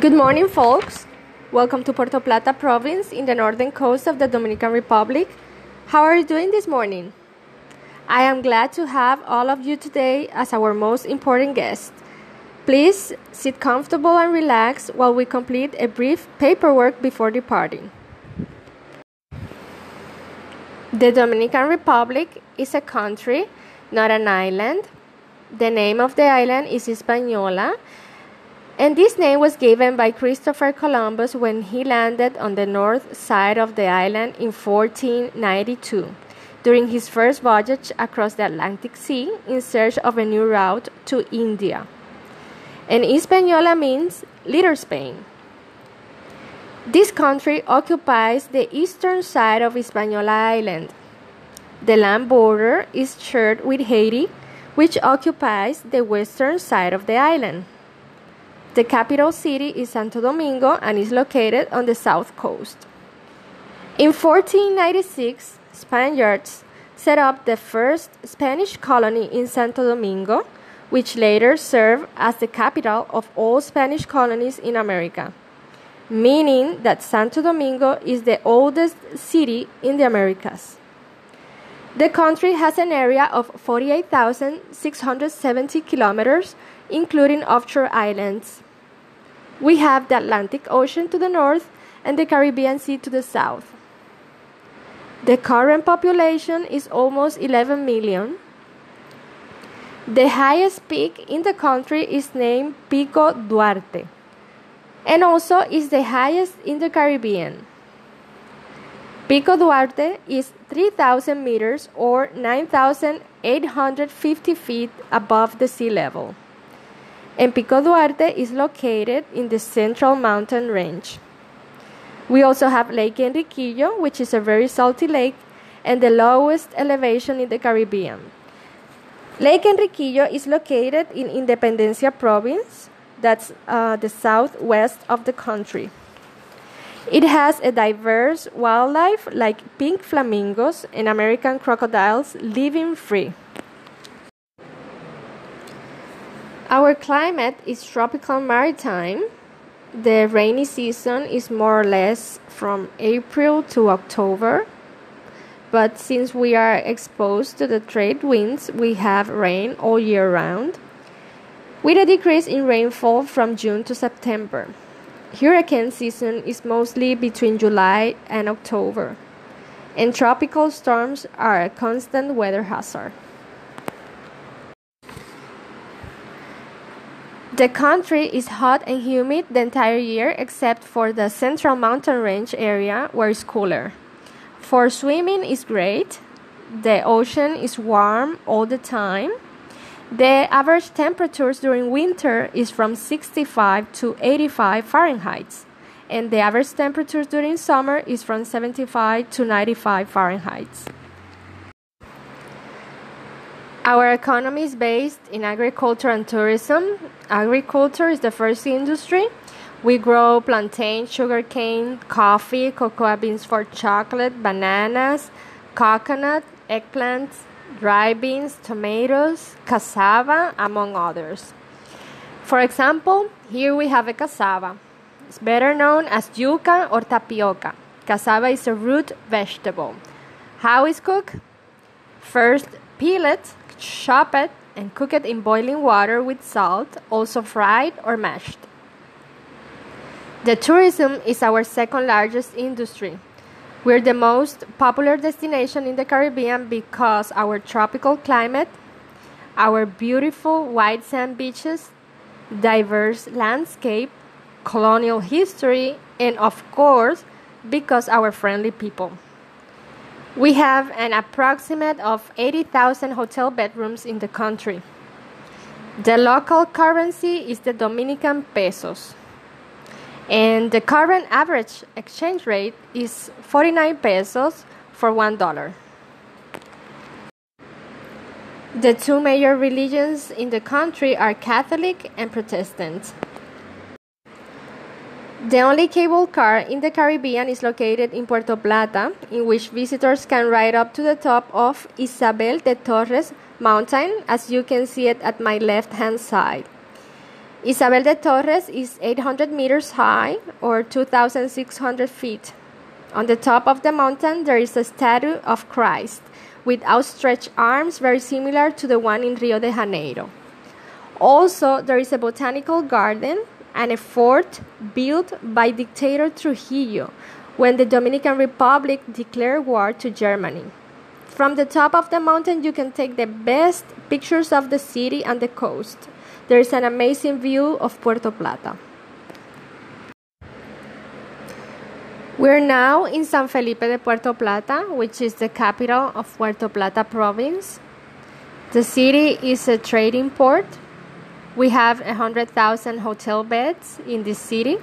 Good morning, folks. Welcome to Puerto Plata province in the northern coast of the Dominican Republic. How are you doing this morning? I am glad to have all of you today as our most important guest. Please sit comfortable and relax while we complete a brief paperwork before departing. The Dominican Republic is a country, not an island. The name of the island is Hispaniola and this name was given by Christopher Columbus when he landed on the north side of the island in 1492 during his first voyage across the Atlantic Sea in search of a new route to India. And Hispaniola means Little Spain. This country occupies the eastern side of Hispaniola Island. The land border is shared with Haiti, which occupies the western side of the island. The capital city is Santo Domingo and is located on the south coast. In 1496, Spaniards set up the first Spanish colony in Santo Domingo, which later served as the capital of all Spanish colonies in America, meaning that Santo Domingo is the oldest city in the Americas. The country has an area of 48,670 kilometers, including offshore islands. We have the Atlantic Ocean to the north and the Caribbean Sea to the south. The current population is almost 11 million. The highest peak in the country is named Pico Duarte and also is the highest in the Caribbean. Pico Duarte is 3,000 meters or 9,850 feet above the sea level and Pico Duarte is located in the central mountain range. We also have Lake Enriquillo, which is a very salty lake and the lowest elevation in the Caribbean. Lake Enriquillo is located in Independencia province, that's uh, the southwest of the country. It has a diverse wildlife like pink flamingos and American crocodiles living free. Our climate is tropical maritime. The rainy season is more or less from April to October. But since we are exposed to the trade winds, we have rain all year round, with a decrease in rainfall from June to September. Hurricane season is mostly between July and October, and tropical storms are a constant weather hazard. The country is hot and humid the entire year except for the central mountain range area where it's cooler. For swimming is great. The ocean is warm all the time. The average temperatures during winter is from 65 to 85 Fahrenheit and the average temperatures during summer is from 75 to 95 Fahrenheit. Our economy is based in agriculture and tourism. Agriculture is the first industry. We grow plantain, sugarcane, coffee, cocoa beans for chocolate, bananas, coconut, eggplants, dry beans, tomatoes, cassava, among others. For example, here we have a cassava. It's better known as yuca or tapioca. Cassava is a root vegetable. How is cooked? First, peel it, chop it, and cook it in boiling water with salt, also fried or mashed. The tourism is our second largest industry. We're the most popular destination in the Caribbean because our tropical climate, our beautiful white sand beaches, diverse landscape, colonial history, and of course, because our friendly people. We have an approximate of 80,000 hotel bedrooms in the country. The local currency is the Dominican pesos. And the current average exchange rate is 49 pesos for $1. The two major religions in the country are Catholic and Protestant. The only cable car in the Caribbean is located in Puerto Plata, in which visitors can ride up to the top of Isabel de Torres mountain, as you can see it at my left hand side. Isabel de Torres is 800 meters high or 2,600 feet. On the top of the mountain, there is a statue of Christ with outstretched arms, very similar to the one in Rio de Janeiro. Also, there is a botanical garden and a fort built by dictator Trujillo when the Dominican Republic declared war to Germany. From the top of the mountain, you can take the best pictures of the city and the coast. There is an amazing view of Puerto Plata. We're now in San Felipe de Puerto Plata, which is the capital of Puerto Plata province. The city is a trading port. We have 100,000 hotel beds in this city.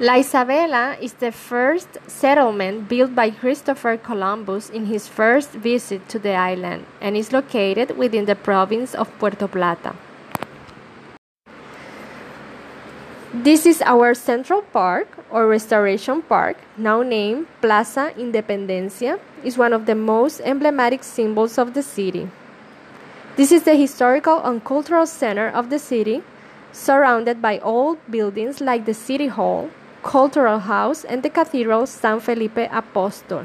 La Isabela is the first settlement built by Christopher Columbus in his first visit to the island and is located within the province of Puerto Plata. This is our Central Park or Restoration Park, now named Plaza Independencia, is one of the most emblematic symbols of the city. This is the historical and cultural center of the city, surrounded by old buildings like the City Hall, Cultural House, and the Cathedral San Felipe Apostol.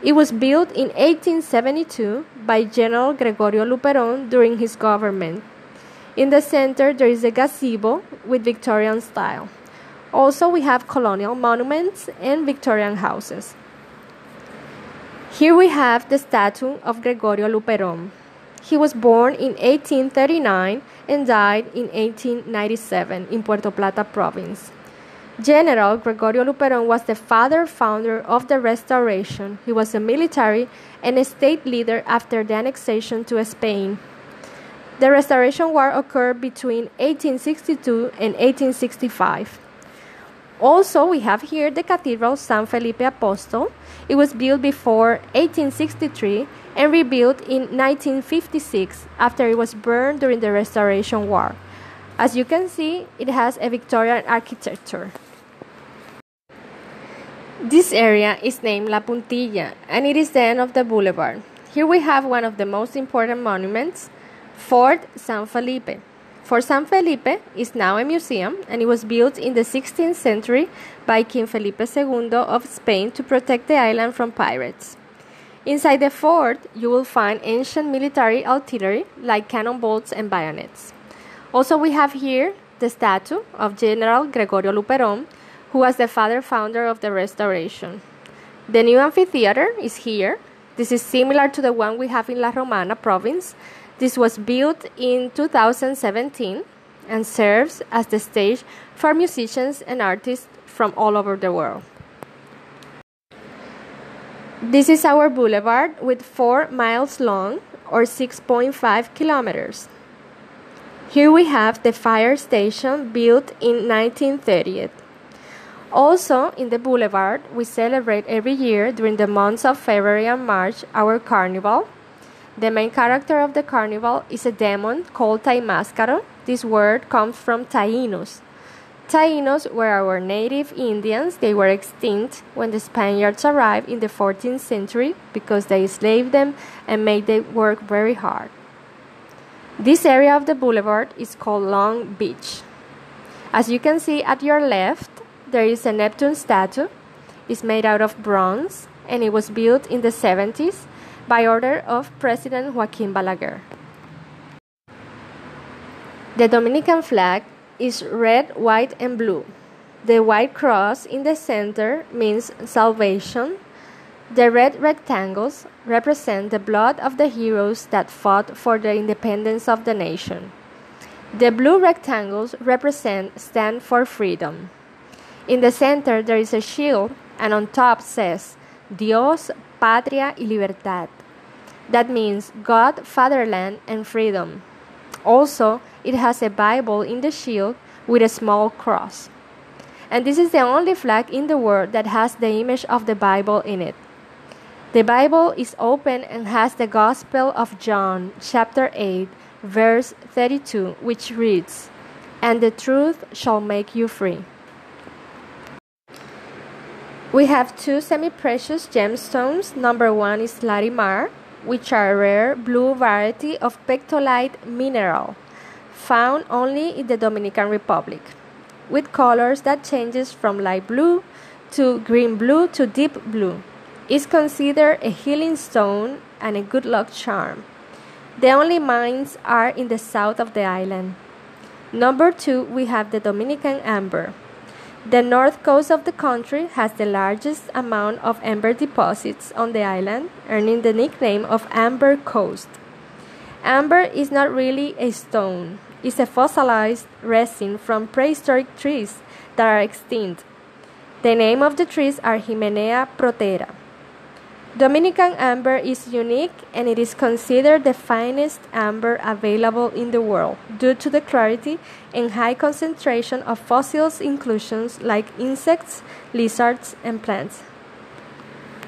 It was built in 1872 by General Gregorio Luperon during his government. In the center, there is a gazebo with Victorian style. Also, we have colonial monuments and Victorian houses. Here we have the statue of Gregorio Luperon. He was born in 1839 and died in 1897 in Puerto Plata province. General Gregorio Luperon was the father founder of the Restoration. He was a military and a state leader after the annexation to Spain. The Restoration War occurred between 1862 and 1865. Also, we have here the Cathedral San Felipe Apostol. It was built before 1863 and rebuilt in 1956 after it was burned during the Restoration War. As you can see, it has a Victorian architecture. This area is named La Puntilla and it is the end of the boulevard. Here we have one of the most important monuments, Fort San Felipe. Fort San Felipe is now a museum and it was built in the 16th century by King Felipe II of Spain to protect the island from pirates. Inside the fort, you will find ancient military artillery like cannonballs and bayonets. Also, we have here the statue of General Gregorio Luperon, who was the father founder of the restoration. The new amphitheater is here. This is similar to the one we have in La Romana province this was built in 2017 and serves as the stage for musicians and artists from all over the world. This is our boulevard with 4 miles long or 6.5 kilometers. Here we have the fire station built in 1930. Also, in the boulevard, we celebrate every year during the months of February and March our carnival the main character of the carnival is a demon called Taimascaro. This word comes from Taínos. Taínos were our native Indians. They were extinct when the Spaniards arrived in the 14th century because they enslaved them and made them work very hard. This area of the boulevard is called Long Beach. As you can see at your left, there is a Neptune statue. It's made out of bronze and it was built in the 70s by order of President Joaquin Balaguer. The Dominican flag is red, white, and blue. The white cross in the center means salvation. The red rectangles represent the blood of the heroes that fought for the independence of the nation. The blue rectangles represent stand for freedom. In the center there is a shield and on top says Dios, Patria y Libertad. That means God, fatherland, and freedom. Also, it has a Bible in the shield with a small cross. And this is the only flag in the world that has the image of the Bible in it. The Bible is open and has the Gospel of John, chapter 8, verse 32, which reads, And the truth shall make you free. We have two semi precious gemstones. Number one is Larimar, which are a rare blue variety of pectolite mineral found only in the Dominican Republic, with colors that changes from light blue to green blue to deep blue. Is considered a healing stone and a good luck charm. The only mines are in the south of the island. Number two, we have the Dominican amber. The north coast of the country has the largest amount of amber deposits on the island, earning the nickname of Amber Coast. Amber is not really a stone, it's a fossilized resin from prehistoric trees that are extinct. The name of the trees are Hymenaea protera. Dominican amber is unique and it is considered the finest amber available in the world due to the clarity and high concentration of fossils inclusions like insects, lizards, and plants.